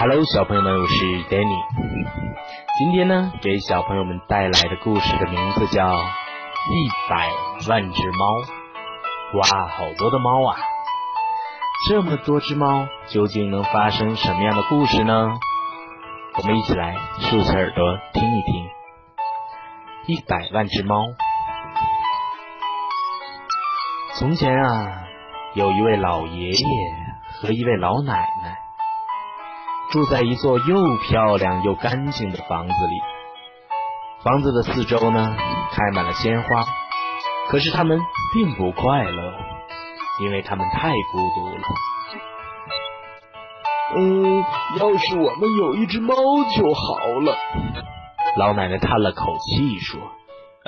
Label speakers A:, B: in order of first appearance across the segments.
A: Hello，小朋友们，我是 Danny。今天呢，给小朋友们带来的故事的名字叫《一百万只猫》。哇，好多的猫啊！这么多只猫，究竟能发生什么样的故事呢？我们一起来竖起耳朵听一听。一百万只猫。从前啊，有一位老爷爷和一位老奶奶。住在一座又漂亮又干净的房子里，房子的四周呢开满了鲜花，可是他们并不快乐，因为他们太孤独了。
B: 嗯，要是我们有一只猫就好了。
A: 老奶奶叹了口气说：“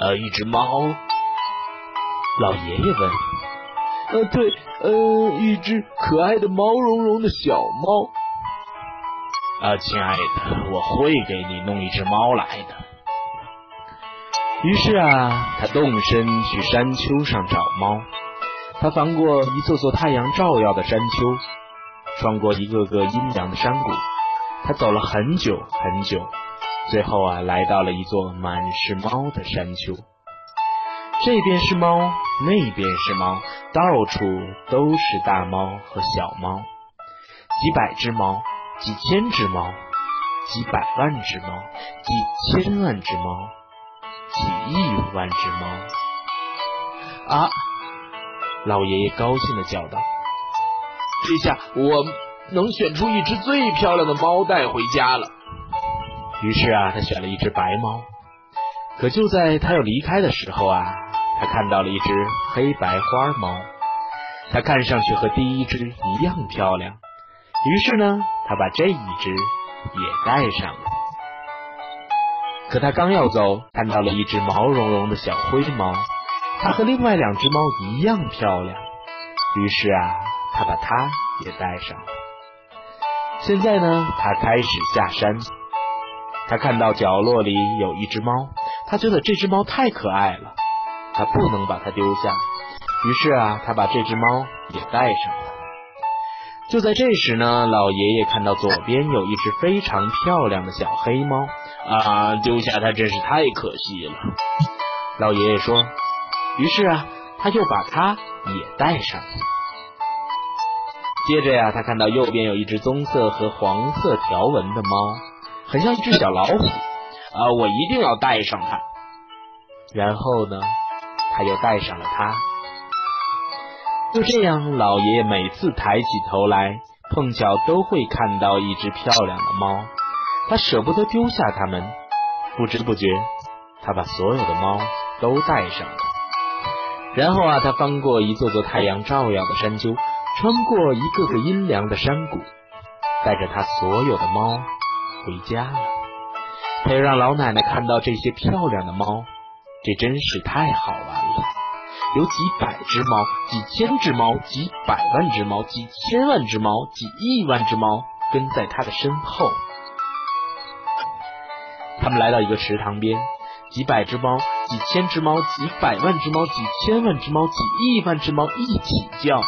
A: 呃，一只猫？”老爷爷问：“
B: 呃，对，呃，一只可爱的毛茸茸的小猫。”
A: 啊，亲爱的，我会给你弄一只猫来的。于是啊，他动身去山丘上找猫。他翻过一座座太阳照耀的山丘，穿过一个个阴凉的山谷。他走了很久很久，最后啊，来到了一座满是猫的山丘。这边是猫，那边是猫，到处都是大猫和小猫，几百只猫。几千只猫，几百万只猫，几千万只猫，几亿万只猫！啊！老爷爷高兴的叫道：“
B: 这下我能选出一只最漂亮的猫带回家了。”
A: 于是啊，他选了一只白猫。可就在他要离开的时候啊，他看到了一只黑白花猫，它看上去和第一只一样漂亮。于是呢，他把这一只也带上了。可他刚要走，看到了一只毛茸茸的小灰猫，它和另外两只猫一样漂亮。于是啊，他把它也带上了。现在呢，他开始下山。他看到角落里有一只猫，他觉得这只猫太可爱了，他不能把它丢下。于是啊，他把这只猫也带上了。就在这时呢，老爷爷看到左边有一只非常漂亮的小黑猫啊，丢下它真是太可惜了。老爷爷说，于是啊，他又把它也带上了。接着呀，他看到右边有一只棕色和黄色条纹的猫，很像一只小老虎啊，我一定要带上它。然后呢，他又带上了它。就这样，老爷爷每次抬起头来，碰巧都会看到一只漂亮的猫。他舍不得丢下它们，不知不觉，他把所有的猫都带上了。然后啊，他翻过一座座太阳照耀的山丘，穿过一个个阴凉的山谷，带着他所有的猫回家了。他又让老奶奶看到这些漂亮的猫，这真是太好玩了。有几百只猫，几千只猫，几百万只猫，几千万只猫，几亿万只猫跟在他的身后。他们来到一个池塘边，几百只猫，几千只猫，几百万只猫，几千万只猫，几亿万只猫一起叫：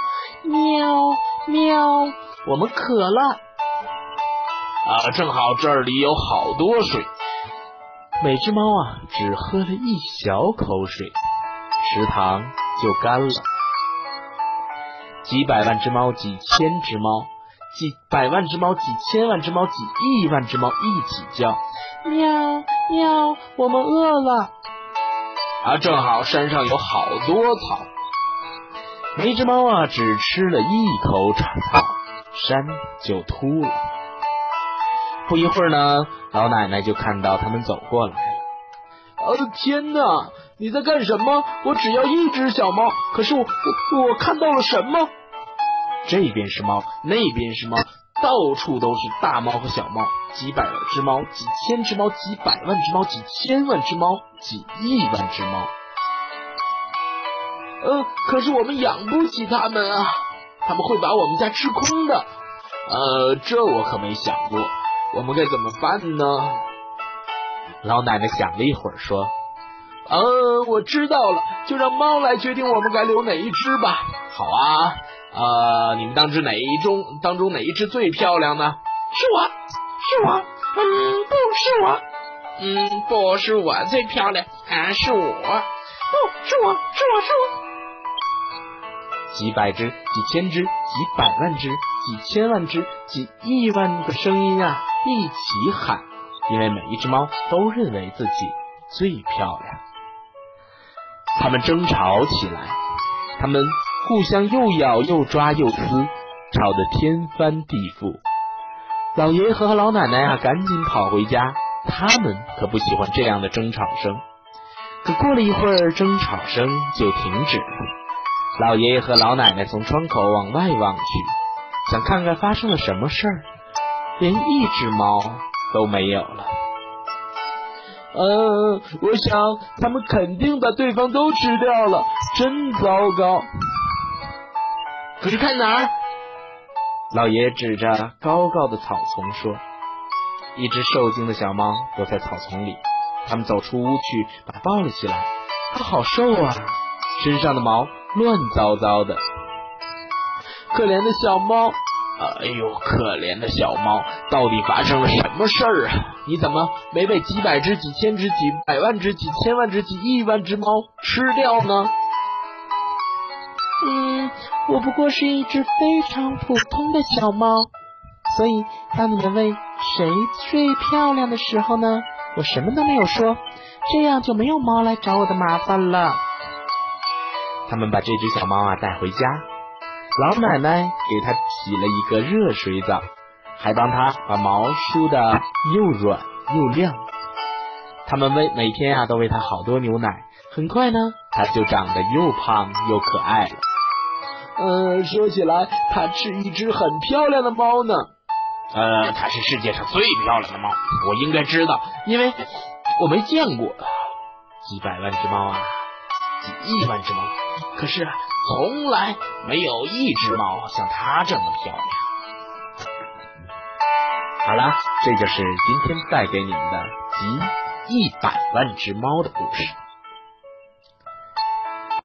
A: 喵喵！我们渴了
B: 啊！正好这里有好多水。
A: 每只猫啊，只喝了一小口水。池塘就干了，几百万只猫，几千只猫，几百万只猫，几千万只猫，几亿万只猫一起叫，喵喵，我们饿了。
B: 啊，正好山上有好多草，
A: 每只猫啊只吃了一口草，山就秃了。不一会儿呢，老奶奶就看到他们走过来了。
B: 我的天哪！你在干什么？我只要一只小猫，可是我我我看到了什么？
A: 这边是猫，那边是猫，到处都是大猫和小猫，几百只猫，几千只猫，几百万只猫，几千万只猫，几亿万只猫。
B: 呃，可是我们养不起它们啊，他们会把我们家吃空的。呃，这我可没想过，我们该怎么办呢？
A: 老奶奶想了一会儿，说。
B: 呃，我知道了，就让猫来决定我们该留哪一只吧。
A: 好啊，呃，你们当只哪一中当中哪一只最漂亮呢？
B: 是我，是我，嗯，不是我，嗯，不是我最漂亮，啊，是我，不是我，是我，是我。
A: 几百只、几千只、几百万只、几千万只、几亿万个声音啊，一起喊，因为每一只猫都认为自己最漂亮。他们争吵起来，他们互相又咬又抓又撕，吵得天翻地覆。老爷爷和老奶奶啊，赶紧跑回家，他们可不喜欢这样的争吵声。可过了一会儿，争吵声就停止了。老爷爷和老奶奶从窗口往外望去，想看看发生了什么事儿，连一只猫都没有了。
B: 呃，我想他们肯定把对方都吃掉了，真糟糕。可是看哪儿？
A: 老爷爷指着高高的草丛说：“一只受惊的小猫躲在草丛里。”他们走出屋去，把它抱了起来。它好瘦啊，身上的毛乱糟糟的。
B: 可怜的小猫，哎呦，可怜的小猫，到底发生了什么事儿啊？你怎么没被几百只、几千只、几百万只、几千万只、几亿万只猫吃掉呢？
C: 嗯，我不过是一只非常普通的小猫，所以当你们问谁最漂亮的时候呢，我什么都没有说，这样就没有猫来找我的麻烦了。
A: 他们把这只小猫啊带回家，老奶奶给它洗了一个热水澡，还帮它把毛梳的又软又亮。他们喂每天啊都喂它好多牛奶，很快呢，它就长得又胖又可爱了。
B: 呃，说起来，它是一只很漂亮的猫呢。
A: 呃，它是世界上最漂亮的猫，我应该知道，因为我没见过几百万只猫啊，几亿万只猫，可是从来没有一只猫像它这么漂亮。好了，这就是今天带给你们的集一百万只猫的故事。